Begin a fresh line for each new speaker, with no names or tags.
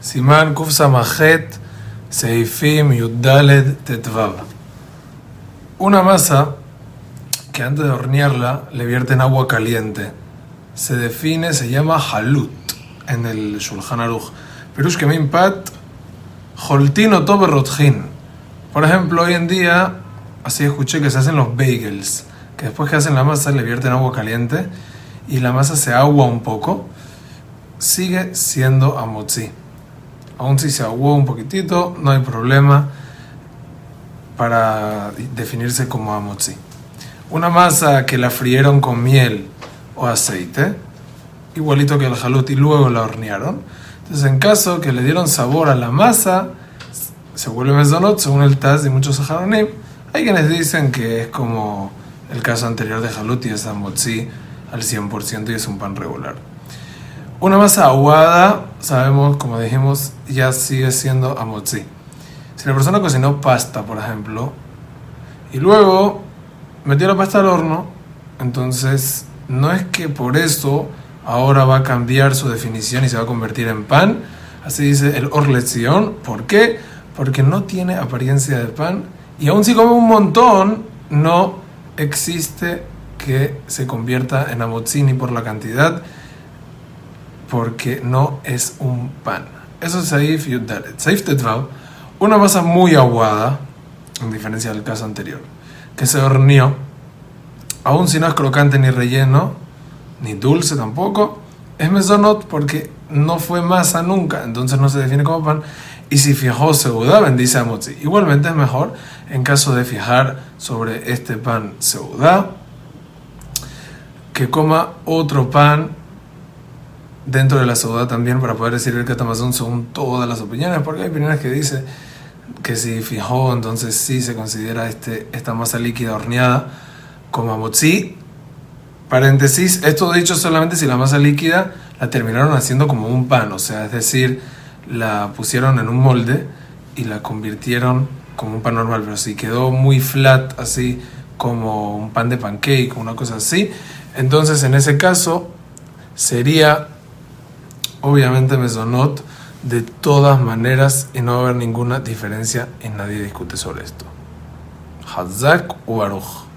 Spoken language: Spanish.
Kuf Samajet Seifim Yudaled Tetvav. Una masa que antes de hornearla le vierten agua caliente. Se define, se llama halut en el Shulchan Aruch. Perush que me impat Holtino Tobe Rotjin. Por ejemplo, hoy en día, así escuché que se hacen los bagels, que después que hacen la masa le vierten agua caliente y la masa se agua un poco, sigue siendo amotzi. Aún si se aguó un poquitito, no hay problema para definirse como amotzi. Una masa que la frieron con miel o aceite, igualito que el jalut y luego la hornearon. Entonces, en caso que le dieron sabor a la masa, se vuelve mesonot según el Taz y muchos saharonim. Hay quienes dicen que es como el caso anterior de jalut y es amotzi al 100% y es un pan regular. Una masa aguada, sabemos, como dijimos, ya sigue siendo amotzi. Si la persona cocinó pasta, por ejemplo, y luego metió la pasta al horno, entonces no es que por eso ahora va a cambiar su definición y se va a convertir en pan. Así dice el Orlezion. ¿Por qué? Porque no tiene apariencia de pan y aún si come un montón, no existe que se convierta en amotzi ni por la cantidad porque no es un pan. Eso es Saif Yuddalet. Saif Tetvav, una masa muy aguada, en diferencia del caso anterior, que se horneó, aun si no es crocante ni relleno, ni dulce tampoco, es mesonot porque no fue masa nunca, entonces no se define como pan. Y si fijó seudá, bendice a Motzi. Igualmente es mejor en caso de fijar sobre este pan seudá, que coma otro pan dentro de la ciudad también para poder decir el catamazón según todas las opiniones, porque hay opiniones que dicen que si fijó, entonces sí se considera este, esta masa líquida horneada como amotzi. Paréntesis, esto dicho solamente si la masa líquida la terminaron haciendo como un pan, o sea, es decir, la pusieron en un molde y la convirtieron como un pan normal, pero si quedó muy flat, así como un pan de pancake, una cosa así, entonces en ese caso sería obviamente mesonot de todas maneras y no va a haber ninguna diferencia y nadie discute sobre esto. Hazak u Baruch.